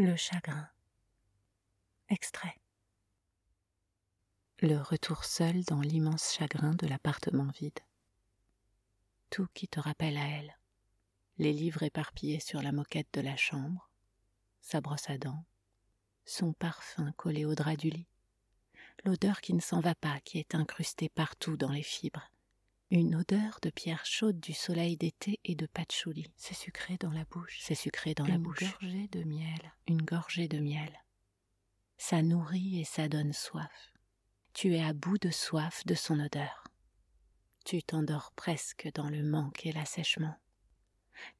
Le chagrin. Extrait. Le retour seul dans l'immense chagrin de l'appartement vide. Tout qui te rappelle à elle. Les livres éparpillés sur la moquette de la chambre, sa brosse à dents, son parfum collé au drap du lit, l'odeur qui ne s'en va pas, qui est incrustée partout dans les fibres, une odeur de pierre chaude du soleil d'été et de patchouli. C'est sucré dans la bouche. C'est sucré dans la bouche. Une gorgée de miel. Une gorgée de miel. Ça nourrit et ça donne soif. Tu es à bout de soif de son odeur. Tu t'endors presque dans le manque et l'assèchement.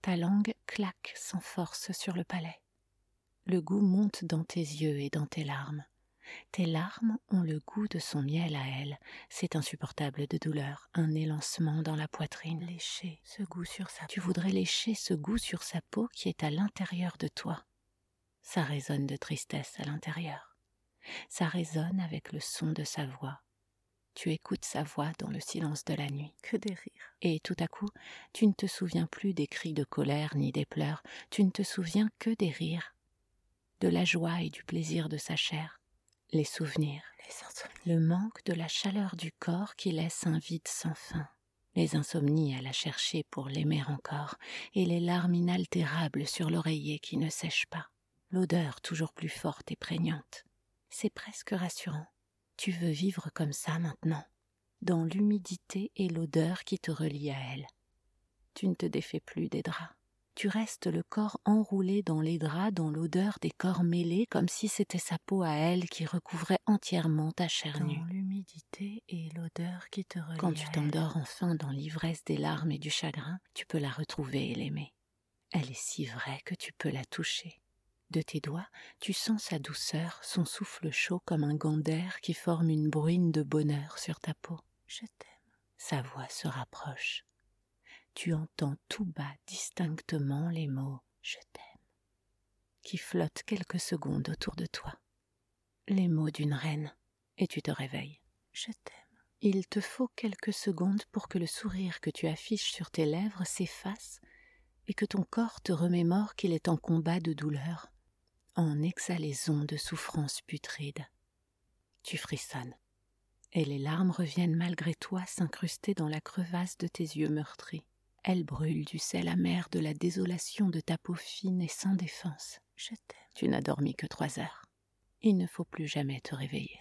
Ta langue claque sans force sur le palais. Le goût monte dans tes yeux et dans tes larmes. Tes larmes ont le goût de son miel à elle. C'est insupportable de douleur, un élancement dans la poitrine. Lécher ce goût sur sa Tu voudrais lécher ce goût sur sa peau qui est à l'intérieur de toi. Ça résonne de tristesse à l'intérieur. Ça résonne avec le son de sa voix. Tu écoutes sa voix dans le silence de la nuit. Que des rires. Et tout à coup, tu ne te souviens plus des cris de colère ni des pleurs, tu ne te souviens que des rires, de la joie et du plaisir de sa chair les souvenirs, les le manque de la chaleur du corps qui laisse un vide sans fin, les insomnies à la chercher pour l'aimer encore, et les larmes inaltérables sur l'oreiller qui ne sèche pas, l'odeur toujours plus forte et prégnante. C'est presque rassurant. Tu veux vivre comme ça maintenant, dans l'humidité et l'odeur qui te relient à elle. Tu ne te défais plus des draps tu restes le corps enroulé dans les draps, dans l'odeur des corps mêlés, comme si c'était sa peau à elle qui recouvrait entièrement ta chair nue. l'humidité et l'odeur qui te Quand tu t'endors enfin dans l'ivresse des larmes et du chagrin, tu peux la retrouver et l'aimer. Elle est si vraie que tu peux la toucher. De tes doigts, tu sens sa douceur, son souffle chaud comme un gant d'air qui forme une bruine de bonheur sur ta peau. Je t'aime. Sa voix se rapproche entends tout bas distinctement les mots Je t'aime qui flottent quelques secondes autour de toi. Les mots d'une reine, et tu te réveilles. Je t'aime. Il te faut quelques secondes pour que le sourire que tu affiches sur tes lèvres s'efface et que ton corps te remémore qu'il est en combat de douleur, en exhalaison de souffrance putride. Tu frissonnes, et les larmes reviennent malgré toi s'incruster dans la crevasse de tes yeux meurtris. Elle brûle du sel amer de la désolation de ta peau fine et sans défense. Je t'aime. Tu n'as dormi que trois heures. Il ne faut plus jamais te réveiller.